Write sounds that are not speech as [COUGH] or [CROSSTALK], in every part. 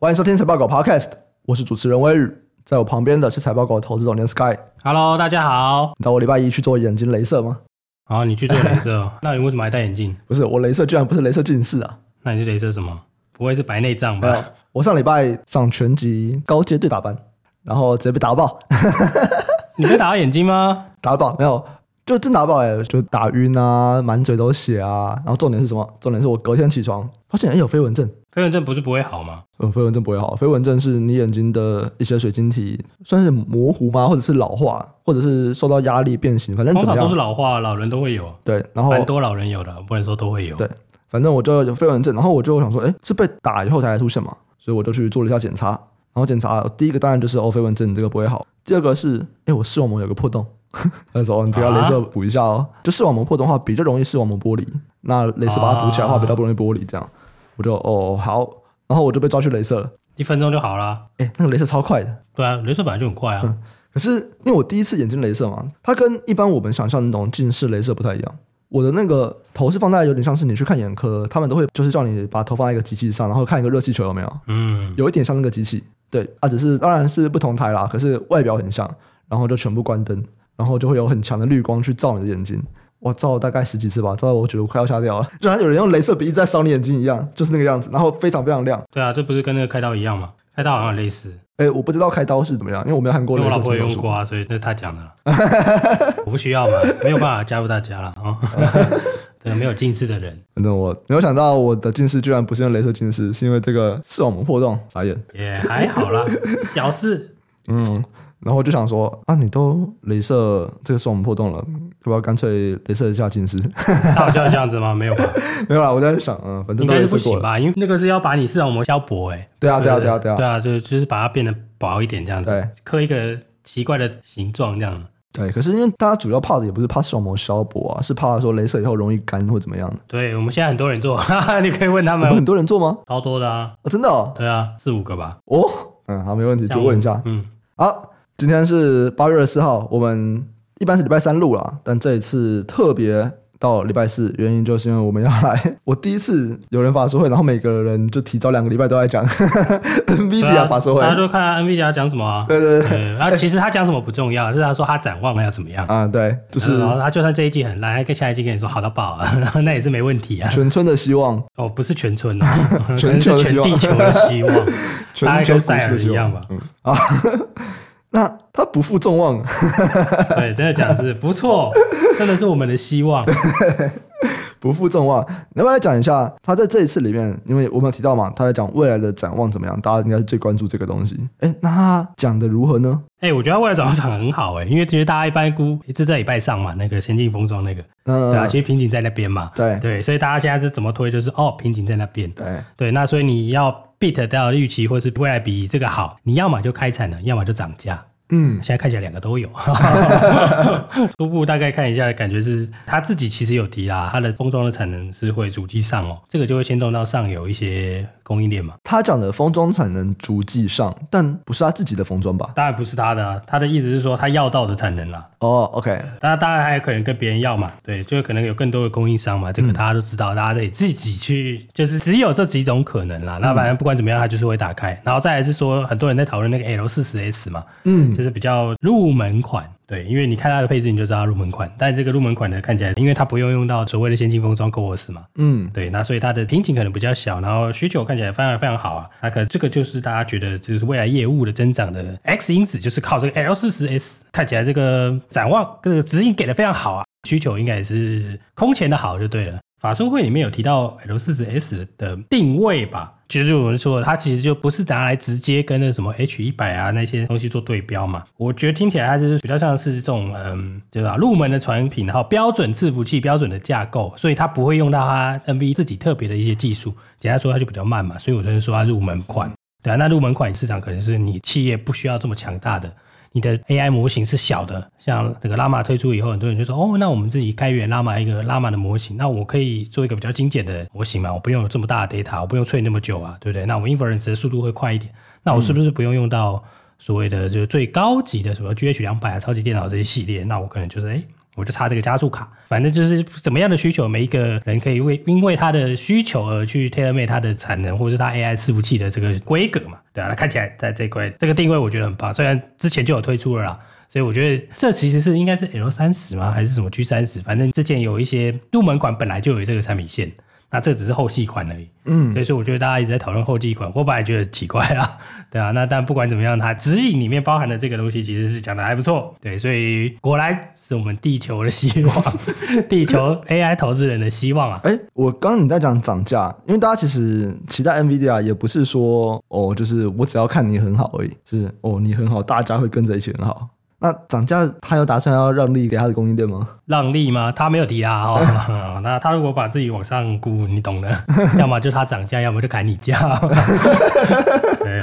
欢迎收听财报狗 Podcast，我是主持人威宇，在我旁边的是财报狗投资总监 Sky。Hello，大家好。你知道我礼拜一去做眼睛镭射吗？啊，你去做镭射，[LAUGHS] 那你为什么还戴眼镜？不是，我镭射居然不是镭射近视啊？那你是镭射什么？不会是白内障吧？我上礼拜上拳击高阶对打班，然后直接被打爆。[LAUGHS] 你被打到眼睛吗？[LAUGHS] 打爆没有。就真打爆哎，就打晕啊，满嘴都血啊。然后重点是什么？重点是我隔天起床发现哎有飞蚊症。飞蚊症不是不会好吗？嗯，飞蚊症不会好。飞蚊症是你眼睛的一些水晶体算是模糊吗？或者是老化，或者是受到压力变形，反正怎么样都是老化，老人都会有。对，然后蛮多老人有的，不能说都会有。对，反正我就有飞蚊症，然后我就想说，哎，是被打以后才出现嘛？所以我就去做了一下检查，然后检查第一个当然就是哦飞蚊症，你这个不会好。第二个是，哎，我视网膜有个破洞。[LAUGHS] 那时候你只要镭射补一下哦，啊、就视网膜破洞的话比较容易视网膜剥离，那镭射把它补起来的话比较不容易剥离。这样，我就哦好，然后我就被抓去镭射了，一分钟就好了。哎，那个镭射超快的。对啊，镭射本来就很快啊。嗯、可是因为我第一次眼睛镭射嘛，它跟一般我们想象的那种近视镭射不太一样。我的那个头是放在有点像是你去看眼科，他们都会就是叫你把头放在一个机器上，然后看一个热气球有没有。嗯，有一点像那个机器。对啊，只是当然是不同台啦，可是外表很像，然后就全部关灯。然后就会有很强的绿光去照你的眼睛，我照了大概十几次吧，照到我觉得我快要瞎掉了，[LAUGHS] 就像有人用镭射笔在烧你眼睛一样，就是那个样子，然后非常非常亮。对啊，这不是跟那个开刀一样吗？开刀好像类似。哎，我不知道开刀是怎么样，因为我没有看过。我老婆也用过啊，所以那是他讲的。[LAUGHS] 我不需要嘛，没有办法加入大家了啊。[LAUGHS] 对，没有近视的人。反正我没有想到我的近视居然不是用镭射近视，是因为这个视网膜破洞。眨眼。也还好啦，小事。嗯。然后我就想说啊，你都镭射这个视网膜破洞了，要不要干脆镭射一下近视？[LAUGHS] 那就要这样子吗？没有吧？[LAUGHS] 没有啦，我在想，嗯，反正应该是不行吧，因为那个是要把你视网膜消薄，哎，对啊，对啊，对啊，对啊，对啊，就就是把它变得薄一点这样子，刻一个奇怪的形状这样。对，可是因为大家主要怕的也不是怕视网膜消薄啊，是怕说镭射以后容易干或怎么样。对，我们现在很多人做，[LAUGHS] 你可以问他们，很多人做吗？超多的啊，真的？哦。对啊，四五个吧。哦，嗯，好，没问题，就问一下，嗯，好。今天是八月二十四号，我们一般是礼拜三录啦，但这一次特别到礼拜四，原因就是因为我们要来。我第一次有人法说会，然后每个人就提早两个礼拜都在讲 [LAUGHS] NVIDIA 法说会，大家就看 NVIDIA 讲什么啊？对对对，然后其实他讲什么不重要，是他说他展望要怎么样啊？对，就是然后他就算这一季很烂，他跟下一季跟你说好到爆啊，[LAUGHS] 那也是没问题啊。全村的希望哦，不是全村啊，[LAUGHS] 全球全地球的希望，大概跟赛尔一样吧？嗯啊。那他不负众望，对，真的讲的是不错，真的是我们的希望，[LAUGHS] 不负众望。能不能来讲一下，他在这一次里面，因为我们有提到嘛，他在讲未来的展望怎么样，大家应该是最关注这个东西。哎，那他讲的如何呢？哎，我觉得未来展望讲的很好，哎，因为其实大家一般估一直在礼拜上嘛，那个先进封装那个，嗯，对啊，其实瓶颈在那边嘛，对对，所以大家现在是怎么推，就是哦，瓶颈在那边，对对，那所以你要。beat 到预期，或是未来比这个好，你要么就开产了，要么就涨价。嗯，现在看起来两个都有。[LAUGHS] 初步大概看一下，感觉是它自己其实有提啦，它的封装的产能是会逐级上哦，这个就会牵动到上游一些供应链嘛。他讲的封装产能逐季上，但不是他自己的封装吧？当然不是他的啊，他的意思是说他要到的产能啦。哦，OK，他当然还有可能跟别人要嘛，对，就可能有更多的供应商嘛，这个大家都知道，嗯、大家得自己去，就是只有这几种可能啦。那反正不管怎么样，他就是会打开，然后再来是说，很多人在讨论那个 L 四十 S 嘛，嗯。就是比较入门款，对，因为你看它的配置，你就知道它入门款。但这个入门款呢，看起来，因为它不用用到所谓的先进封装 CoWoS 嘛，嗯，对，那所以它的瓶颈可能比较小，然后需求看起来非常非常好啊。那可这个就是大家觉得就是未来业务的增长的 X 因子，就是靠这个 L 四十 S，看起来这个展望这个指引给的非常好啊，需求应该也是空前的好就对了。法说会里面有提到 L 四十 S 的定位吧？其实就我们说，它其实就不是拿来直接跟那什么 H 一百啊那些东西做对标嘛。我觉得听起来它就是比较像是这种嗯，对吧？入门的产品，然后标准伺服器、标准的架构，所以它不会用到它 NV 自己特别的一些技术。简单说，它就比较慢嘛。所以我就是说它入门款。对啊，那入门款市场可能是你企业不需要这么强大的。你的 AI 模型是小的，像那个拉玛推出以后，很多人就说：“哦，那我们自己开源拉玛一个拉玛的模型，那我可以做一个比较精简的模型嘛？我不用有这么大的 data，我不用 train 那么久啊，对不对？那我 inference 的速度会快一点，那我是不是不用用到所谓的就是最高级的什么 GH 两百啊、超级电脑这些系列？那我可能就是哎，我就插这个加速卡。反正就是怎么样的需求，每一个人可以为因为他的需求而去 tailor made 他的产能，或者是他 AI 伺服器的这个规格嘛，对啊，那看起来在这块这个定位我觉得很棒，虽然之前就有推出了啦。所以我觉得这其实是应该是 L 三十吗？还是什么 G 三十？反正之前有一些入门款本来就有这个产品线，那这只是后继款而已。嗯，所以说我觉得大家一直在讨论后继款，我本来觉得奇怪啊，对啊。那但不管怎么样，它指引里面包含的这个东西其实是讲的还不错。对，所以果然是我们地球的希望，[LAUGHS] 地球 AI 投资人的希望啊。哎，我刚刚你在讲涨价，因为大家其实期待 NVIDIA 也不是说哦，就是我只要看你很好而已，是哦你很好，大家会跟着一起很好。那涨价，他有打算要让利给他的供应链吗？让利吗？他没有提啊。哦，[LAUGHS] 那他如果把自己往上估，你懂的。[LAUGHS] 要么就他涨价，要么就砍你价。[LAUGHS] 对。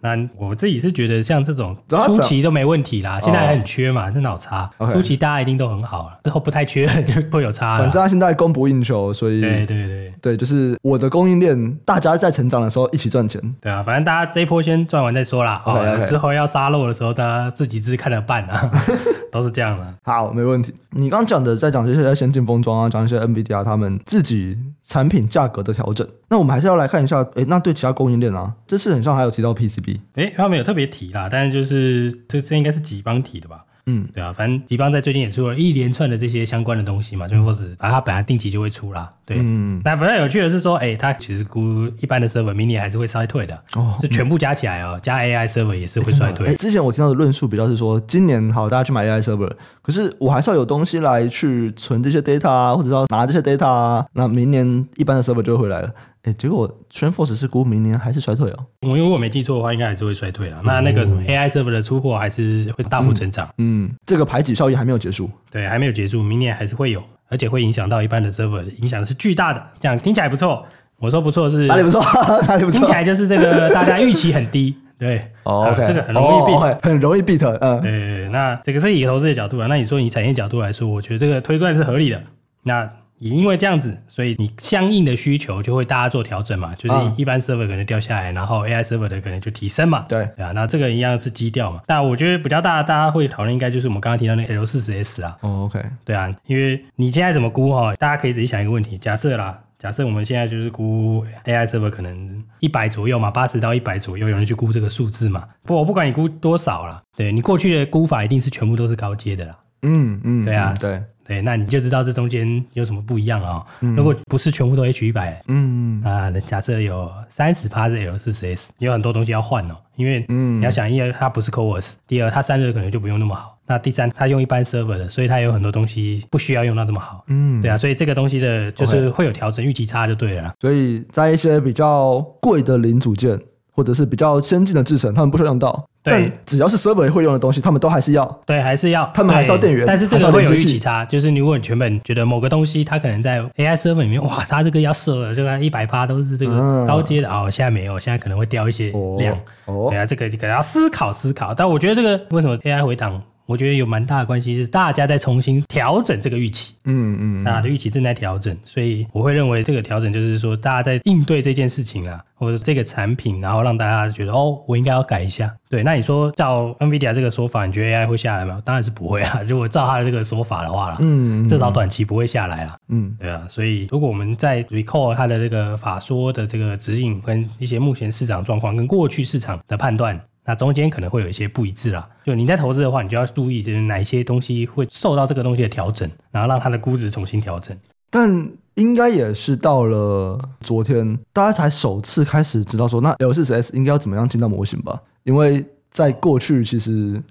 那我自己是觉得像这种初期都没问题啦，现在还很缺嘛，这脑差。初期大家一定都很好了，之后不太缺就会有差。反正他现在供不应求，所以对对对对，就是我的供应链，大家在成长的时候一起赚钱。对啊，反正大家这一波先赚完再说啦。哦，之后要杀肉的时候，大家自己自看着办啊，[LAUGHS] 都是这样的。好，没问题。你刚讲的在讲这些先进封装啊，讲一些 NVIDIA 他们自己产品价格的调整。那我们还是要来看一下，哎，那对其他供应链啊，这次很像还有提到 PCB，哎，他没有特别提啦，但是就是这这应该是几邦提的吧？嗯，对啊，反正吉邦在最近也出了一连串的这些相关的东西嘛，就是说是啊，它本来定期就会出啦。对，嗯，那反正有趣的是说，哎，它其实估一般的 server 明年还是会衰退的，哦，就全部加起来哦，加 AI server 也是会衰退。之前我听到的论述比较是说，今年好，大家去买 AI server，可是我还是要有东西来去存这些 data 啊，或者说拿这些 data 啊，那明年一般的 server 就会回来了。哎，结果 TrendForce 是估明年还是衰退哦？我如果没记错的话，应该还是会衰退了。那那个什么 AI server 的出货还是会大幅增长。嗯，嗯，这个排挤效应还没有结束。对，还没有结束，明年还是会有，而且会影响到一般的 server，影响的是巨大的。这样听起来不错。我说不错是哪里不错？[LAUGHS] 哪里不错？听起来就是这个大家预期很低。对，哦，okay, 这个很容易 beat，哦，很容易 beat。嗯，对。那这个是以投资的角度啊，那你说以产业角度来说，我觉得这个推断是合理的。那也因为这样子，所以你相应的需求就会大家做调整嘛，就是一般 server 可能掉下来，然后 AI server 的可能就提升嘛。对，对啊，那这个一样是基调嘛。但我觉得比较大，大家会讨论应该就是我们刚刚提到那 L 四十 S 啦。哦，OK。对啊，因为你现在怎么估哈？大家可以仔细想一个问题，假设啦，假设我们现在就是估 AI server 可能一百左右嘛，八十到一百左右，有人去估这个数字嘛。不，我不管你估多少啦，对你过去的估法一定是全部都是高阶的啦。嗯嗯，对啊，嗯、对。对，那你就知道这中间有什么不一样了哦。嗯、如果不是全部都 H 一百，嗯啊，假设有三十趴是 L 四十 S，有很多东西要换哦。因为你要想，一它不是 CoWoS，第二它散热可能就不用那么好，那第三它用一般 server 的，所以它有很多东西不需要用到这么好。嗯，对啊，所以这个东西的就是会有调整，预期差就对了。所以在一些比较贵的零组件，或者是比较先进的制程，他们不需要用到。对但只要是 server 会用的东西，他们都还是要。对，还是要。他们还是要电源。但是这个会有预期差，就是如果你原本觉得某个东西它可能在 AI server 里面，哇，它这个要设了，这个一百趴都是这个高阶的哦，现在没有，现在可能会掉一些量。哦。对啊，这个你可能要思考思考。但我觉得这个为什么 AI 回档？我觉得有蛮大的关系，是大家在重新调整这个预期，嗯嗯，大家的预期正在调整，所以我会认为这个调整就是说，大家在应对这件事情啊，或者这个产品，然后让大家觉得哦，我应该要改一下。对，那你说照 NVIDIA 这个说法，你觉得 AI 会下来吗？当然是不会啊。如果照他的这个说法的话啦，嗯，至少短期不会下来啦。嗯，对啊。所以如果我们在 recall 他的这个法说的这个指引跟一些目前市场状况跟过去市场的判断。那中间可能会有一些不一致啦，就你在投资的话，你就要注意，就是哪些东西会受到这个东西的调整，然后让它的估值重新调整。但应该也是到了昨天，大家才首次开始知道说，那 L40S 应该要怎么样进到模型吧？因为在过去，其实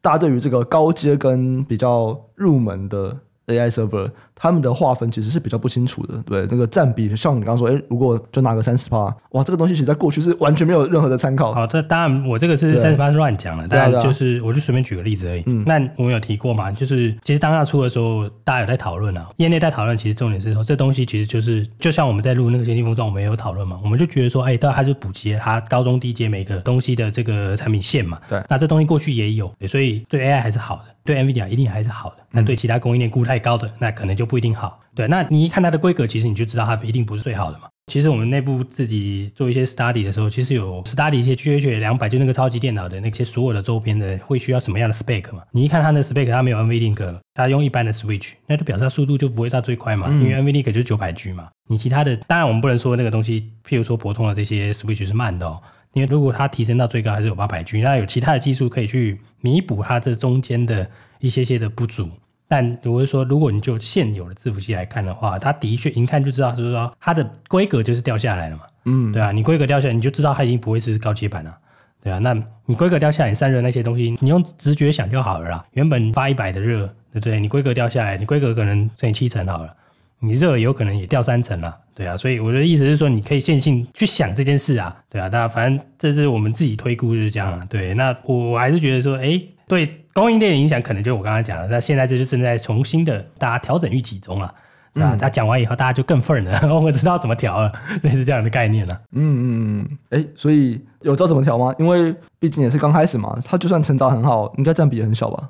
大家对于这个高阶跟比较入门的 AI server。他们的划分其实是比较不清楚的，对那个占比，像你刚刚说，哎，如果就拿个三十趴，哇，这个东西其实在过去是完全没有任何的参考。好，这当然我这个是三十趴是乱讲了，但就是我就随便举个例子而已。嗯，那我们有提过嘛？就是其实当下出的时候，大家有在讨论啊，业内在讨论，其实重点是说，这东西其实就是就像我们在录那个先进封装，我们也有讨论嘛，我们就觉得说，哎，当然它就补齐了它高中低阶每个东西的这个产品线嘛。对，那这东西过去也有，所以对 AI 还是好的，对 NVIDIA 一定还是好的。那对其他供应链估太高的，那可能就不一定好。对，那你一看它的规格，其实你就知道它一定不是最好的嘛。其实我们内部自己做一些 study 的时候，其实有 study 一些 GH 两百，就那个超级电脑的那些所有的周边的会需要什么样的 spec 嘛？你一看它的 spec，它没有 NVLink，它用一般的 switch，那就表示它速度就不会到最快嘛，嗯、因为 NVLink 就是九百 G 嘛。你其他的，当然我们不能说那个东西，譬如说博通的这些 switch 是慢的哦，因为如果它提升到最高还是有八百 G，那有其他的技术可以去弥补它这中间的一些些的不足。但如果说，如果你就现有的伺服器来看的话，它的确一看就知道，就是说它的规格就是掉下来了嘛。嗯，对啊，你规格掉下来，你就知道它已经不会是高阶版了。对啊，那你规格掉下来，你散热那些东西，你用直觉想就好了啦。原本发一百的热，对不对？你规格掉下来，你规格可能乘以七成好了，你热有可能也掉三层了。对啊，所以我的意思是说，你可以线性去想这件事啊。对啊，那反正这是我们自己推估就是这样了。对，那我我还是觉得说，哎。对供应链的影响，可能就我刚才讲的。那现在这就正在重新的大家调整预期中了，对吧？他讲完以后，大家就更愤了，[LAUGHS] 我知道怎么调了，[LAUGHS] 类似这样的概念了。嗯嗯嗯，哎，所以有知道怎么调吗？因为毕竟也是刚开始嘛，他就算成长很好，应该占比也很小吧？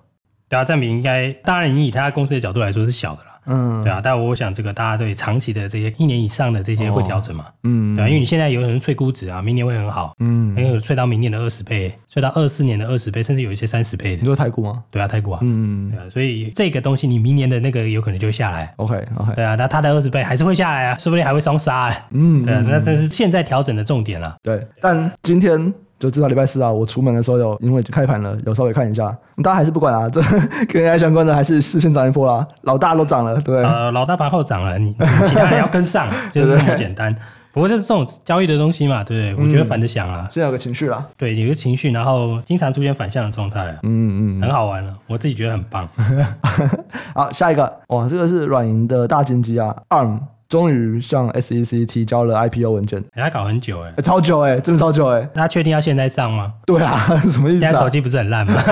对啊，占比应该，当然你以他公司的角度来说是小的啦。嗯，对啊，但我想这个大家对长期的这些一年以上的这些会调整嘛，嗯，对啊，因为你现在有可能脆估值啊，明年会很好，嗯，还有脆到明年的二十倍，脆到二四年的二十倍，甚至有一些三十倍的。你说太股吗？对啊，太股啊，嗯，对啊，所以这个东西你明年的那个有可能就会下来，OK OK，对啊，那它的二十倍还是会下来啊，说不定还会双杀，嗯，对啊，那这是现在调整的重点了。对，但今天。就知道礼拜四啊，我出门的时候有，因为开盘了，有稍微看一下。大家还是不管啊，这 [LAUGHS] 跟 AI 相关的还是视线涨一波啦。老大都涨了，对。呃，老大盘后涨了，你 [LAUGHS] 其他也要跟上，就是这么简单。不过就是这种交易的东西嘛，对不对？我觉得反着想啊，现在有个情绪啦，对，有个情绪，然后经常出现反向的状态，嗯嗯，很好玩了，我自己觉得很棒。[LAUGHS] 好，下一个，哇，这个是软银的大金鸡啊，ARM。终于向 SEC 提交了 IPO 文件，他搞很久哎，超久哎，真的超久哎。他确定要现在上吗？对啊，[LAUGHS] 什么意思啊？现在手机不是很烂吗？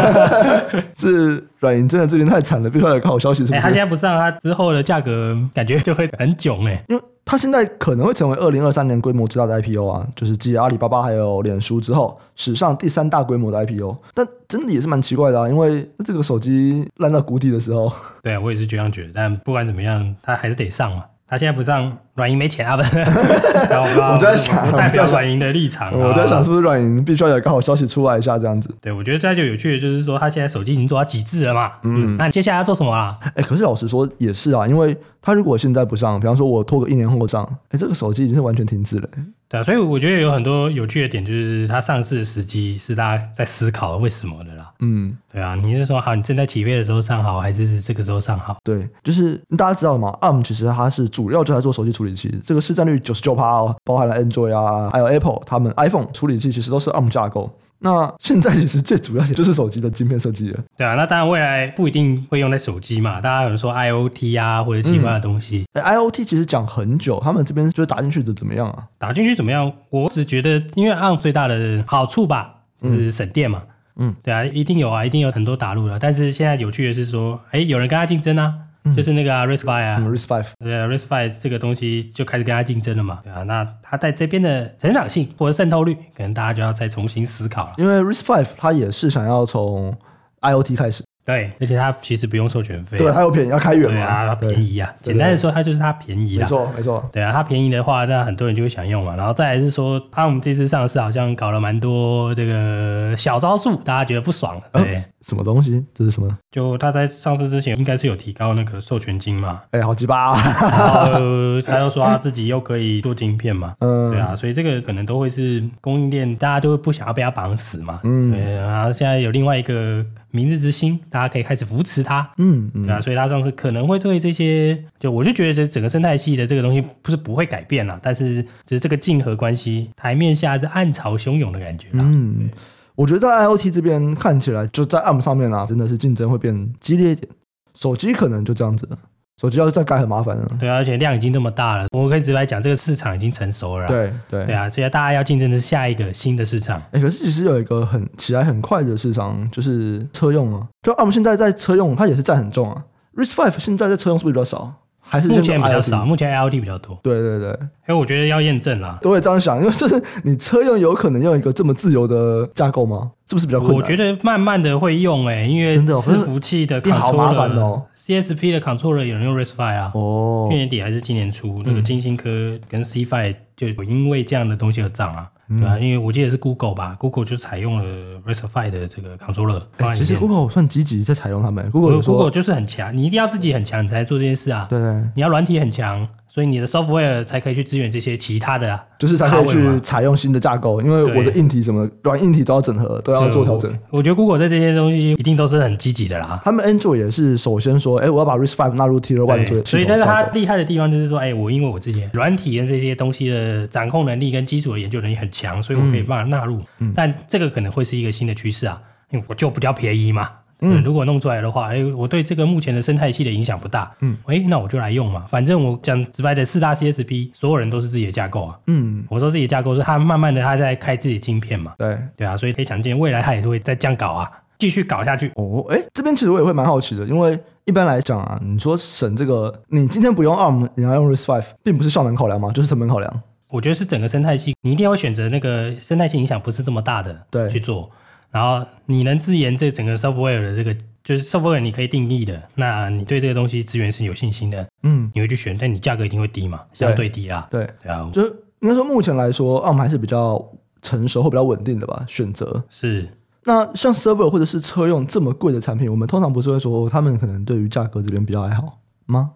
[LAUGHS] 是软银真的最近太惨了，必须要有个好消息是不是？他现在不上，他之后的价格感觉就会很囧哎，因为他现在可能会成为二零二三年规模最大的 IPO 啊，就是继阿里巴巴还有脸书之后，史上第三大规模的 IPO。但真的也是蛮奇怪的啊，因为这个手机烂到谷底的时候，对啊，我也是这样觉得。但不管怎么样，他还是得上嘛。他现在不上，软银没钱啊！不是，[LAUGHS] 我在想，代表软银的立场。我在想，是不是软银必须要有个好消息出来一下，这样子？对，我觉得这就有趣的，就是说他现在手机已经做到极致了嘛。嗯，那接下来要做什么啊？哎，可是老实说也是啊，因为他如果现在不上，比方说我拖个一年后上，哎，这个手机已经是完全停滞了。对啊，所以我觉得有很多有趣的点，就是它上市的时机是大家在思考为什么的啦。嗯，对啊，你是说好，你正在起飞的时候上好，还是这个时候上好？对，就是大家知道吗？ARM 其实它是主要就在做手机处理器，这个市占率九十九趴哦，包含了 Android 啊，还有 Apple，他们 iPhone 处理器其实都是 ARM 架构。那现在其实最主要的就是手机的晶片设计了。对啊，那当然未来不一定会用在手机嘛，大家有人说 IoT 啊或者其他的东西。嗯欸、IoT 其实讲很久，他们这边就是打进去的怎么样啊？打进去怎么样？我只觉得，因为 ARM 最大的好处吧，就是省电嘛。嗯，对啊，一定有啊，一定有很多打入了。但是现在有趣的是说，哎、欸，有人跟他竞争啊。就是那个 RISC-V 啊，RISC-V，对，RISC-V 这个东西就开始跟他竞争了嘛，对啊，那它在这边的成长性或者渗透率，可能大家就要再重新思考了。因为 Rise Five 它也是想要从 IoT 开始。对，而且它其实不用授权费，对，它又便宜，要开源嘛，对啊，它便宜啊。简单的说，它就是它便宜啦。没错，没错。对啊，它便宜的话，那很多人就会想用嘛。然后再来是说，它我们这次上市好像搞了蛮多这个小招数，大家觉得不爽。对，什么东西？这是什么？就他在上市之前，应该是有提高那个授权金嘛？哎，好鸡巴啊！然后他又说他自己又可以做晶片嘛？[LAUGHS] 嗯，对啊，所以这个可能都会是供应链，大家就会不想要被他绑死嘛。嗯，对。然后现在有另外一个。明日之星，大家可以开始扶持它，嗯，嗯，对啊，所以它上次可能会对这些，就我就觉得这整个生态系的这个东西不是不会改变了，但是只是这个竞合关系台面下是暗潮汹涌的感觉，嗯，我觉得在 IoT 这边看起来就在 ARM 上面啊，真的是竞争会变激烈一点，手机可能就这样子了。手机要再改很麻烦了，对啊，而且量已经那么大了，我们可以直接来讲，这个市场已经成熟了。对对对啊，所以大家要竞争的是下一个新的市场。哎，可是其实有一个很起来很快的市场，就是车用啊。就我们现在在车用，它也是占很重啊。RISC-V 现在在车用是不是比较少？还是目前比较少，目前 IoT 比较多。对对对，哎，我觉得要验证啦。都会这样想，因为就是你车用有可能用一个这么自由的架构吗？是不是比较困难？我觉得慢慢的会用诶、欸，因为伺服器的 controller 好麻烦哦。CSP 的 controller 有人用 RISC-V 啊。哦。去年底还是今年初，那个金星科跟 C-Fi 就因为这样的东西而涨啊。对啊，因为我记得是 Google 吧，Google 就采用了 RISC-V 的这个 controller。其实 Google 算积极在采用他们，Google Google 就是很强，你一定要自己很强，你才能做这件事啊。对，对。你要软体很强，所以你的 software 才可以去支援这些其他的啊，就是才可以去采用新的架构，因为我的硬体什么软硬体都要整合，都要做调整。我觉得 Google 在这些东西一定都是很积极的啦。他们 Android 也是首先说，哎，我要把 r i s Five 纳入 Tier One 做。所以，但是它厉害的地方就是说，哎，我因为我自己软体跟这些东西的掌控能力跟基础的研究能力很强，所以我可以把它。纳入，但这个可能会是一个新的趋势啊，因为我就比较便宜嘛。嗯，如果弄出来的话，哎，我对这个目前的生态系的影响不大。嗯，哎，那我就来用嘛，反正我讲直白的四大 CSP，所有人都是自己的架构啊。嗯，我说自己的架构是他慢慢的他在开自己的晶片嘛。对，对啊，所以可以想见未来他也会再这样搞啊，继续搞下去。哦，哎，这边其实我也会蛮好奇的，因为一般来讲啊，你说省这个，你今天不用 ARM，你要用 RISC-V，并不是效能考量吗？就是成本考量。我觉得是整个生态系，你一定要选择那个生态系影响不是这么大的，对，去做。然后你能自研这整个 software 的这个，就是 software 你可以定义的，那你对这个东西资源是有信心的，嗯，你会去选，但你价格一定会低嘛，相对低啦。对，对啊，就是应该说目前来说，ARM 还是比较成熟或比较稳定的吧，选择是。那像 server 或者是车用这么贵的产品，我们通常不是会说他们可能对于价格这边比较还好吗？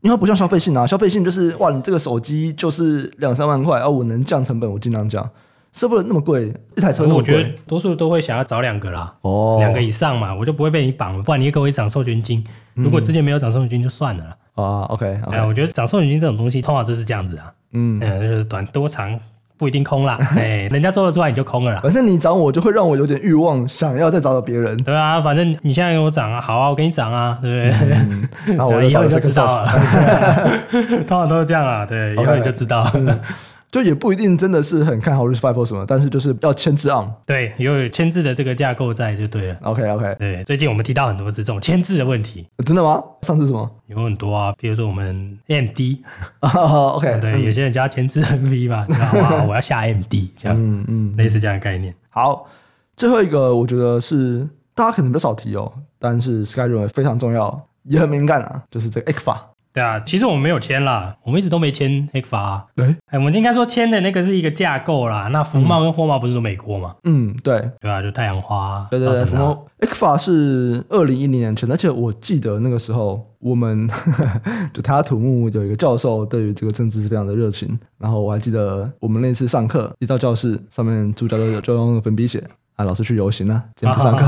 因为它不像消费性啊，消费性就是哇，你这个手机就是两三万块啊，我能降成本，我尽量降。Server 那么贵，一台车那么贵，我觉得多数都会想要找两个啦，哦，两个以上嘛，我就不会被你绑了，不然你也给我一涨授权金。嗯、如果之前没有涨授权金就算了啊。OK，我觉得涨授权金这种东西通常就是这样子啊，嗯，嗯，就是短多长。不一定空啦，[LAUGHS] 哎，人家做得出来你就空了啦。反正你涨我，就会让我有点欲望，想要再找到别人。对啊，反正你现在给我涨啊，好啊，我给你涨啊，对不对？嗯、[LAUGHS] 然后我以后就知道了。[LAUGHS] 通常都是这样啊，对，以后你就知道。就也不一定真的是很看好 RISC-V 什么，但是就是要牵制 ARM，对，有牵制的这个架构在就对了。OK OK，对，最近我们提到很多次这种牵制的问题，真的吗？上次什么？有很多啊，比如说我们 AMD，OK，、[LAUGHS] oh, 对，嗯、有些人叫牵制 NV 嘛，[LAUGHS] 知道吗？我要下 AMD，这样，嗯嗯，类似这样的概念。好，最后一个我觉得是大家可能比较少提哦，但是 Sky 认为非常重要，也很敏感啊，就是这个 ECFA。对啊，其实我们没有签啦，我们一直都没签 ECFA、啊。对、欸欸，我们应该说签的那个是一个架构啦。那福茂跟霍茂不是说美国嘛？嗯，对，对啊，就太阳花。对对对，福茂 ECFA 是二零一零年签，而且我记得那个时候我们 [LAUGHS] 就台大土木有一个教授对于这个政治是非常的热情，然后我还记得我们那次上课一到教室上面主教就就用粉笔写。啊、老师去游行了，今天不上课。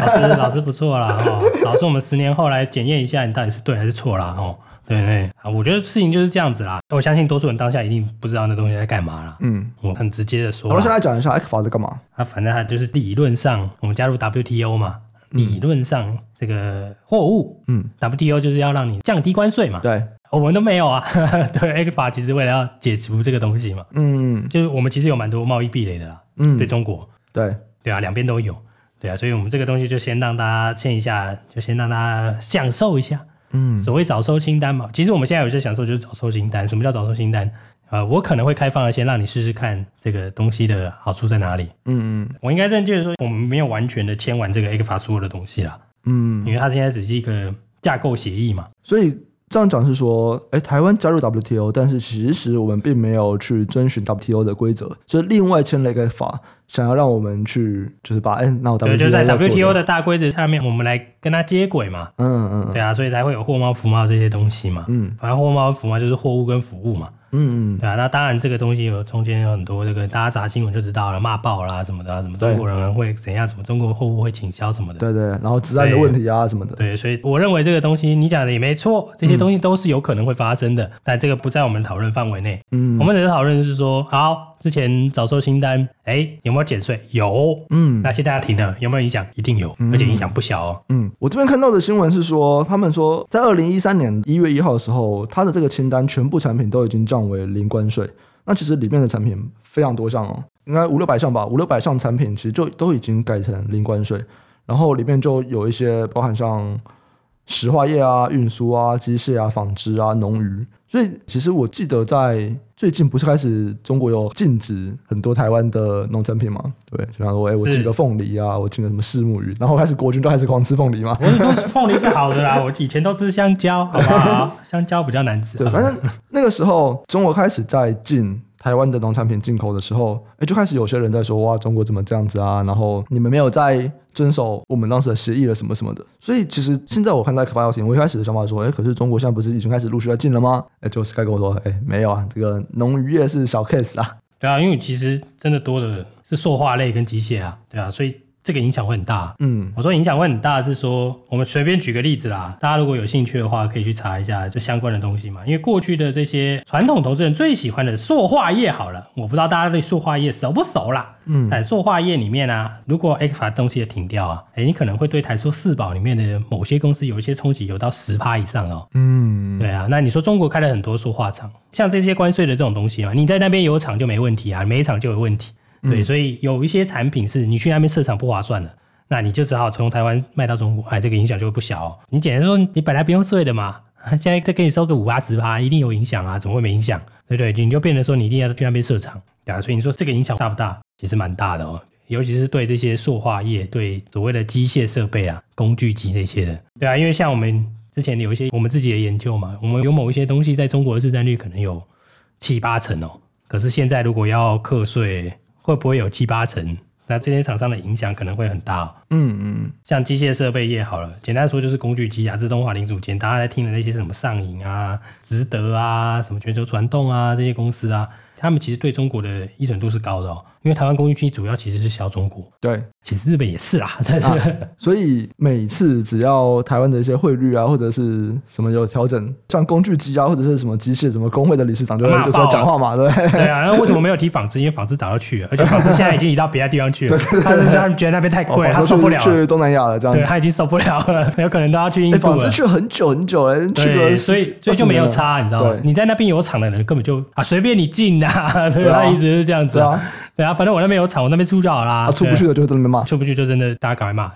老师，[LAUGHS] 老师不错啦，哦，老师，我们十年后来检验一下，你到底是对还是错啦，哦，对对，啊，我觉得事情就是这样子啦。我相信多数人当下一定不知道那东西在干嘛啦。嗯，我很直接的说。我们先来讲一下 ECFA 在干嘛？啊，反正它就是理论上，我们加入 WTO 嘛，理论上这个货物，嗯，WTO 就是要让你降低关税嘛。对，我们都没有啊。[LAUGHS] 对，ECFA 其实为了要解除这个东西嘛。嗯，就是我们其实有蛮多贸易壁垒的啦。嗯，对中国。对。对啊，两边都有，对啊，所以我们这个东西就先让大家签一下，就先让大家享受一下。嗯，所谓早收清单嘛，其实我们现在有些享受就是早收清单。什么叫早收清单？呃，我可能会开放的先让你试试看这个东西的好处在哪里。嗯嗯，我应该正确的说，我们没有完全的签完这个 ECFA 所有的东西啦。嗯，因为它现在只是一个架构协议嘛，所以。这样讲是说，哎，台湾加入 WTO，但是其实我们并没有去遵循 WTO 的规则，所以另外签了一个法，想要让我们去，就是把，哎，那我 WTO 就在 WTO 的大规则下面，我们来跟它接轨嘛。嗯嗯，对啊，所以才会有货贸、服贸这些东西嘛。嗯，反正货贸、服贸就是货物跟服务嘛。嗯嗯，对啊，那当然这个东西有中间有很多这个大家查新闻就知道了，骂爆啦什么的，什么中国人会怎样，什么中国货物会倾销什么的，对对，然后治安的问题啊什么的，对，所以我认为这个东西你讲的也没错，这些东西都是有可能会发生的，但这个不在我们讨论范围内。嗯，我们只是讨论是说，好，之前早收清单，哎，有没有减税？有，嗯，那现在大家停了，有没有影响？一定有，而且影响不小哦。嗯，我这边看到的新闻是说，他们说在二零一三年一月一号的时候，他的这个清单全部产品都已经降为零关税。那其实里面的产品非常多项哦，应该五六百项吧，五六百项产品其实就都已经改成零关税，然后里面就有一些包含像石化业啊、运输啊、机械啊、纺织啊、农渔。所以其实我记得在最近不是开始中国有禁止很多台湾的农产品吗？对，就像说，哎，我进个凤梨啊，我进个什么虱目鱼，然后开始国军都开始狂吃凤梨嘛。我是说凤梨是好的啦，我以前都吃香蕉，好不好？[LAUGHS] 香蕉比较难吃。对，反正那个时候中国开始在进。台湾的农产品进口的时候，哎，就开始有些人在说哇，中国怎么这样子啊？然后你们没有在遵守我们当时的协议了，什么什么的。所以其实现在我看到 ECFA 邀请，我一开始的想法说，哎，可是中国现在不是已经开始陆续在进了吗？哎，就 Sky 跟我说，哎，没有啊，这个农渔业是小 case 啊。对啊，因为其实真的多的是塑化类跟机械啊，对啊，所以。这个影响会很大，嗯，我说影响会很大是说，我们随便举个例子啦，大家如果有兴趣的话，可以去查一下这相关的东西嘛。因为过去的这些传统投资人最喜欢的塑化业，好了，我不知道大家对塑化业熟不熟啦，嗯，在塑化业里面啊，如果 ECFA 东西也停掉啊，哎，你可能会对台塑四宝里面的某些公司有一些冲击，有到十趴以上哦，嗯，对啊，那你说中国开了很多塑化厂，像这些关税的这种东西嘛，你在那边有厂就没问题啊，没厂就有问题。对，所以有一些产品是你去那边设厂不划算的，那你就只好从台湾卖到中国，哎，这个影响就会不小哦。你简单说，你本来不用税的嘛，[LAUGHS] 现在再给你收个五八十趴，一定有影响啊，怎么会没影响？对不对？你就变成说你一定要去那边设厂，对啊。所以你说这个影响大不大？其实蛮大的哦，尤其是对这些塑化业、对所谓的机械设备啊、工具机这些的，对啊。因为像我们之前有一些我们自己的研究嘛，我们有某一些东西在中国的市占率可能有七八成哦，可是现在如果要课税。会不会有七八成？那这些厂商的影响可能会很大哦。嗯嗯，像机械设备业好了，简单说就是工具机啊、自动化零组件，大家在听的那些什么上影啊、值得啊、什么全球传动啊这些公司啊，他们其实对中国的依存度是高的哦。因为台湾工具机主要其实是小中国，对，其实日本也是啦。啊、所以每次只要台湾的一些汇率啊，或者是什么有调整，像工具机啊，或者是什么机械、什么工会的理事长就会有时候讲话嘛，对对啊。那为什么没有提纺织？因为纺织早就去了，而且纺织现在已经移到别的地方去了。[LAUGHS] 他是他们觉得那边太贵，他受不了。去东南亚了，这样子。对，他已经受不了了，[LAUGHS] 有可能都要去印度了。纺织去很久很久了，去了，所以所以就没有差，你知道吗？你在那边有厂的人根本就啊随便你进啊，[LAUGHS] 对，他一直是这样子啊。对啊，反正我那边有厂，我那边出就好啦。啊，出不去的就在那边骂，出不去就真的大家赶快骂。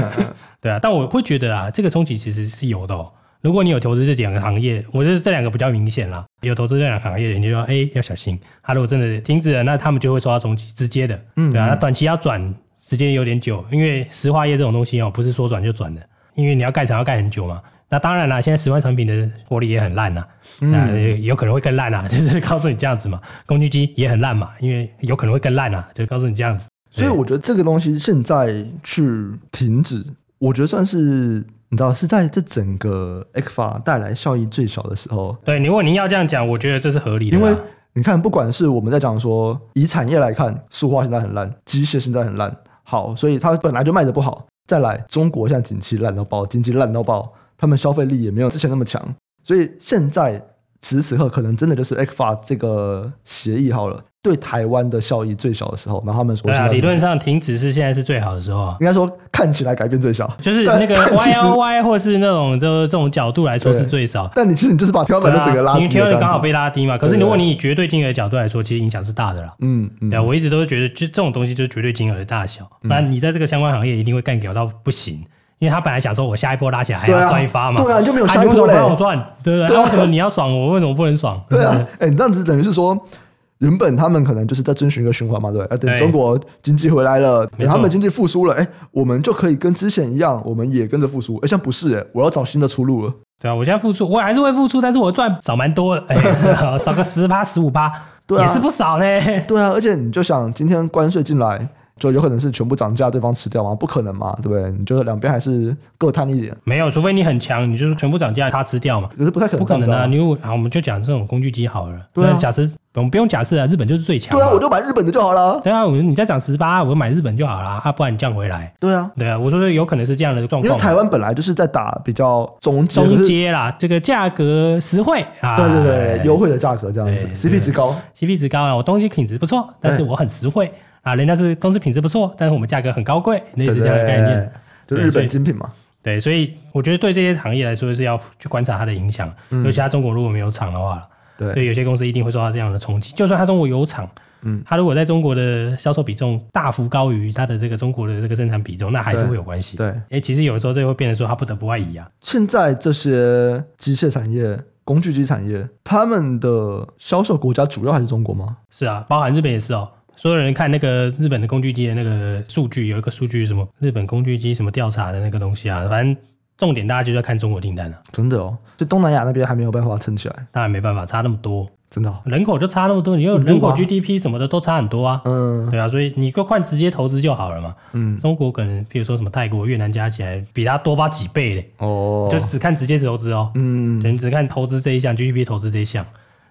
[LAUGHS] 对啊，但我会觉得啊，这个冲击其实是有的哦。如果你有投资这两个行业，我觉得这两个比较明显啦。有投资这两个行业，你就说哎要小心。他如果真的停止了，那他们就会受到冲击，直接的。嗯，对啊，那短期要转时间有点久，因为石化业这种东西哦，不是说转就转的，因为你要盖厂要盖很久嘛。那当然啦，现在十万产品的获利也很烂呐，那、嗯、有可能会更烂啊，[LAUGHS] 就是告诉你这样子嘛。工具机也很烂嘛，因为有可能会更烂啊，就告诉你这样子。所以我觉得这个东西现在去停止，我觉得算是你知道是在这整个 ECFA 带来效益最少的时候。对，如果您要这样讲，我觉得这是合理的。因为你看，不管是我们在讲说以产业来看，塑化现在很烂，机械现在很烂，好，所以它本来就卖的不好。再来，中国现在景气烂到爆，经济烂到爆。他们消费力也没有之前那么强，所以现在此时此刻可能真的就是 ECFA 这个协议好了，对台湾的效益最小的时候。然后他们说，对啊，理论上停止是现在是最好的时候啊。应该说看起来改变最小，就是那个 Y O Y 或是那种就这种角度来说是最少。但你其实你就是把天花板的整个拉低，因为天花板刚好被拉低嘛。可是如果你以绝对金额的角度来说，其实影响是大的啦。嗯嗯，对啊，我一直都是觉得，就这种东西就是绝对金额的大小，不然你在这个相关行业一定会干掉到不行。因为他本来想说，我下一波拉起来还要赚一发嘛，对啊，你就没有下一波嘞。让我赚，对不对？为什么你要爽，我为什么不能爽？对啊，哎，你这样子等于是说，原本他们可能就是在遵循一个循环嘛，对。等中国经济回来了，等他们经济复苏了，哎，我们就可以跟之前一样，我们也跟着复苏。哎，像不是，哎，我要找新的出路了。对啊，我现在复苏，我还是会复苏，但是我赚少蛮多的，哎，[LAUGHS] 少个十趴、十五趴，也是不少呢。对啊，而且你就想，今天关税进来。就有可能是全部涨价，对方吃掉吗？不可能嘛，对不对？你就是两边还是各摊一点。没有，除非你很强，你就是全部涨价，他吃掉嘛。可是不太可能，不可能啊！你好，我们就讲这种工具机好了。对啊，假设我们不用假设啊，日本就是最强。对啊，我就买日本的就好了。对啊，我你再涨十八，我就买日本就好了啊，不然你降回来。对啊，对啊，我说有可能是这样的状况。因为台湾本来就是在打比较中阶中阶啦，这个价格实惠啊，对对对，优惠的价格这样子，CP 值高，CP 值高啊，我东西品质不错，但是我很实惠。啊，人家是公司品质不错，但是我们价格很高贵，类似这样的概念，就日本精品嘛。对，所以我觉得对这些行业来说是要去观察它的影响，尤其它中国如果没有厂的话，对，所以有些公司一定会受到这样的冲击。就算它中国有厂，嗯，它如果在中国的销售比重大幅高于它的这个中国的这个生产比重，那还是会有关系。对，哎，其实有的时候这会变得说它不得不外移啊。现在这些机械产业、工具机产业，他们的销售国家主要还是中国吗？是啊，包含日本也是哦。所有人看那个日本的工具机的那个数据，有一个数据什么日本工具机什么调查的那个东西啊，反正重点大家就在看中国订单了。真的哦，就东南亚那边还没有办法撑起来，当然没办法，差那么多。真的、哦，人口就差那么多，你就人口 GDP 什么的都差很多啊。嗯，对啊，所以你就看直接投资就好了嘛。嗯，中国可能比如说什么泰国、越南加起来比它多发几倍嘞。哦，就只看直接投资哦。嗯，你只看投资这一项 GDP 投资这一项，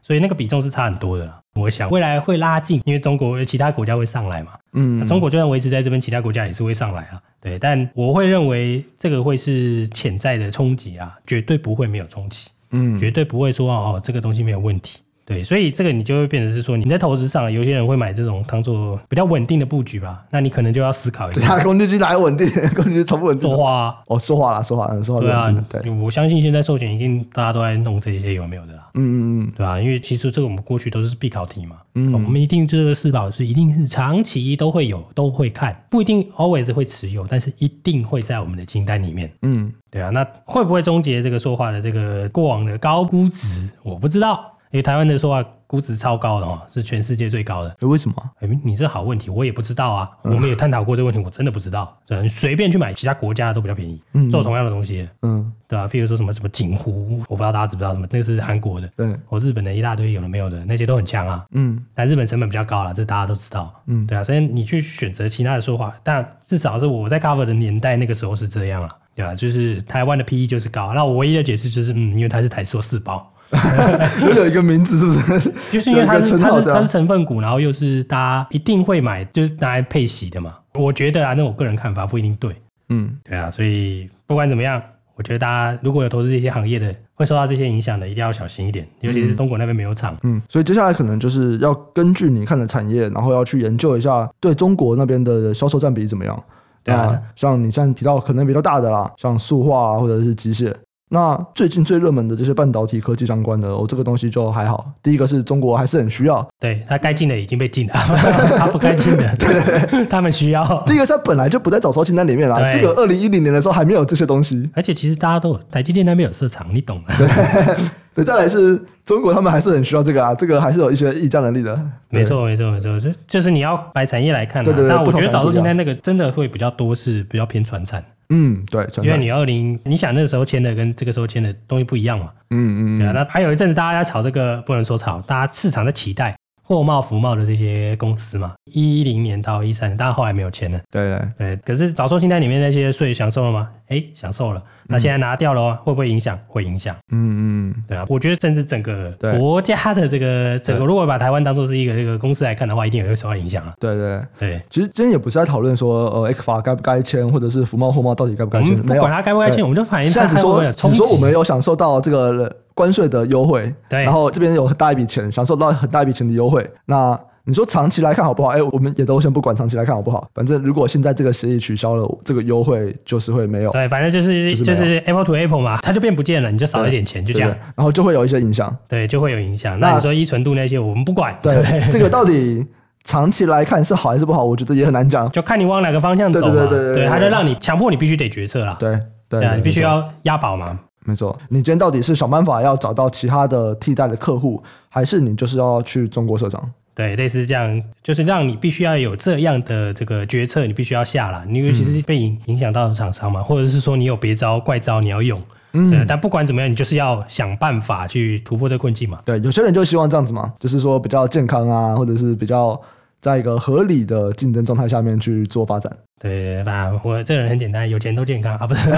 所以那个比重是差很多的啦。我想未来会拉近，因为中国其他国家会上来嘛。嗯，中国就算维持在这边，其他国家也是会上来啊。对，但我会认为这个会是潜在的冲击啊，绝对不会没有冲击。嗯，绝对不会说哦，这个东西没有问题。对，所以这个你就会变成是说，你在投资上，有些人会买这种当做比较稳定的布局吧。那你可能就要思考一下，工具机哪有稳定？[LAUGHS] 工具机从不稳定。说话啊，哦，说话了，说话了，说话。对啊，对，我相信现在寿险一定大家都在弄这些有没有的啦。嗯嗯嗯，对吧、啊？因为其实这个我们过去都是必考题嘛。嗯，我们一定这个四保是一定是长期都会有，都会看，不一定 always 会持有，但是一定会在我们的清单里面。嗯，对啊，那会不会终结这个说话的这个过往的高估值？我不知道。因为台湾的说话估值超高的哦，是全世界最高的。为什么？哎，你这好问题，我也不知道啊。我们也探讨过这个问题，我真的不知道。对，你随便去买其他国家都比较便宜，做同样的东西，嗯，对吧？譬如说什么什么锦湖，我不知道大家知不知道什么，那个是韩国的，对，或日本的一大堆有的没有的，那些都很强啊。嗯，但日本成本比较高了，这大家都知道。嗯，对啊，所以你去选择其他的说话，但至少是我在 cover 的年代那个时候是这样啊，对吧？就是台湾的 PE 就是高，那我唯一的解释就是，嗯，因为它是台塑四宝。[LAUGHS] 有有一个名字是不是？[LAUGHS] 就是因为它是它是它是成分股，然后又是大家一定会买，就是拿来配息的嘛。我觉得啊，那我个人看法不一定对。嗯，对啊，所以不管怎么样，我觉得大家如果有投资这些行业的，会受到这些影响的，一定要小心一点，尤其是中国那边没有厂。嗯，所以接下来可能就是要根据你看的产业，然后要去研究一下对中国那边的销售占比怎么样。对啊，像你现在提到可能比较大的啦，像塑化啊，或者是机械。那最近最热门的这些半导体科技相关的，哦，这个东西就还好。第一个是中国还是很需要，对，它该进的已经被禁了，[LAUGHS] 它不该进的，对，他们需要。第一个是它本来就不在早收清单里面啦，这个二零一零年的时候还没有这些东西。而且其实大家都台积电那边有设厂，你懂的。[LAUGHS] 对，再来是中国，他们还是很需要这个啊，这个还是有一些议价能力的。没错，没错，没错，就就是你要摆产业来看，对对对。但我觉得早收清单那个真的会比较多，是比较偏传产。嗯，对，因为你二零，你想那个时候签的跟这个时候签的东西不一样嘛。嗯嗯，对啊，那还有一阵子大家在炒这个，不能说炒，大家市场在期待货贸、服贸的这些公司嘛。一零年到一三年，但后来没有签了。对对对，可是早收清单里面那些税享受了吗？哎，享受了。那现在拿掉了，会不会影响？会影响。嗯嗯，对啊，我觉得甚至整个国家的这个整个，如果把台湾当做是一个这个公司来看的话，一定也会受到影响啊。对对对，其实今天也不是在讨论说，呃，ECFA 该不该签，或者是服贸货贸到底该不该签。不管它该不该签，我们就反映现在只说只说我们有享受到这个关税的优惠，对，然后这边有很大一笔钱，享受到很大一笔钱的优惠，那。你说长期来看好不好？哎，我们也都先不管长期来看好不好。反正如果现在这个协议取消了，这个优惠就是会没有。对，反正就是就是 Apple to Apple 嘛，它就变不见了，你就少一点钱，就这样。然后就会有一些影响。对，就会有影响。那你说依存度那些，我们不管。对，[LAUGHS] 这个到底长期来看是好还是不好？我觉得也很难讲，就看你往哪个方向走嘛。对对对对，对，它就让你强迫你必须得决策了。对对啊，你必须要押宝嘛。没错，你今天到底是想办法要找到其他的替代的客户，还是你就是要去中国设厂？对，类似这样，就是让你必须要有这样的这个决策，你必须要下了。你尤其是被影影响到厂商嘛，或者是说你有别招怪招你要用，嗯，但不管怎么样，你就是要想办法去突破这个困境嘛。对，有些人就希望这样子嘛，就是说比较健康啊，或者是比较在一个合理的竞争状态下面去做发展。对，反正我这个人很简单，有钱都健康啊，不是？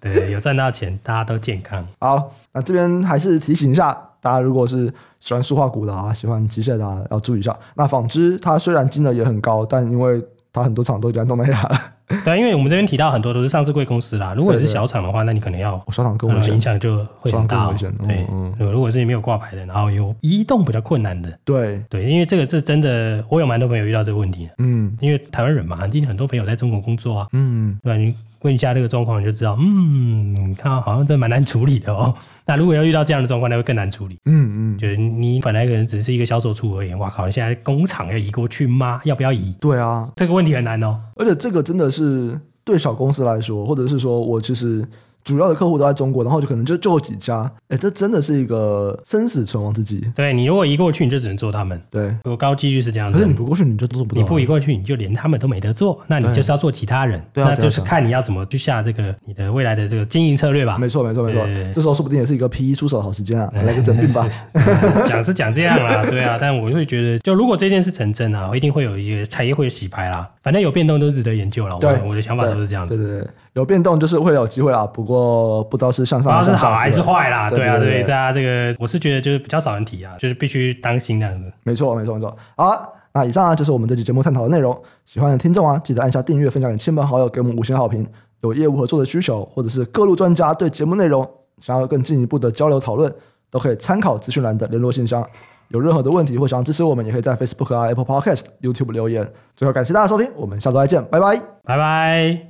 对，有赚到钱，大家都健康。好，那这边还是提醒一下。大家如果是喜欢塑化股的啊，喜欢机械的啊，要注意一下。那纺织它虽然金额也很高，但因为它很多厂都已经在东南亚了。[LAUGHS] 对，因为我们这边提到很多都是上市贵公司啦。如果你是小厂的话，那你可能要小厂更危险，影响就会很大。对，如果是你没有挂牌的，然后有移动比较困难的，对对，因为这个是真的，我有蛮多朋友遇到这个问题。嗯，因为台湾人嘛，很多很多朋友在中国工作啊。嗯，对吧？你问一下这个状况，你就知道，嗯，你看好像真的蛮难处理的哦。[LAUGHS] 那如果要遇到这样的状况，那会更难处理。嗯嗯，就是你本来可能只是一个销售处而已，哇靠！现在工厂要移过去吗？要不要移？对啊，这个问题很难哦。而且这个真的是对小公司来说，或者是说我其实。主要的客户都在中国，然后就可能就就几家，哎，这真的是一个生死存亡之际。对，你如果移过去，你就只能做他们。对，有高几率是这样子。可是你不过去，你就做不到。你不移过去，你就连他们都没得做，那你就是要做其他人。对啊，那就是看你要怎么去下这个你的未来的这个经营策略吧。没错，没错，没错。这时候说不定也是一个 PE 出手的好时间啊，来个整并吧。[LAUGHS] 讲是讲这样啦，[LAUGHS] 对啊，但我会觉得，就如果这件事成真啊，我一定会有一个产业会洗牌啦。反正有变动都值得研究了。对，我的想法都是这样子。对对对。有变动就是会有机会啦，不过不知道是向上还是好还是坏啦，对啊，对大家这个我是觉得就是比较少人提啊，就是必须当心这样子。没错，没错，没错。好，那以上啊就是我们这期节目探讨的内容。喜欢的听众啊，记得按下订阅，分享给亲朋好友，给我们五星好评。有业务合作的需求，或者是各路专家对节目内容想要更进一步的交流讨论，都可以参考资讯栏的联络信箱。有任何的问题或想要支持我们，也可以在 Facebook 啊、Apple Podcast、YouTube 留言。最后感谢大家收听，我们下周再见，拜拜，拜拜。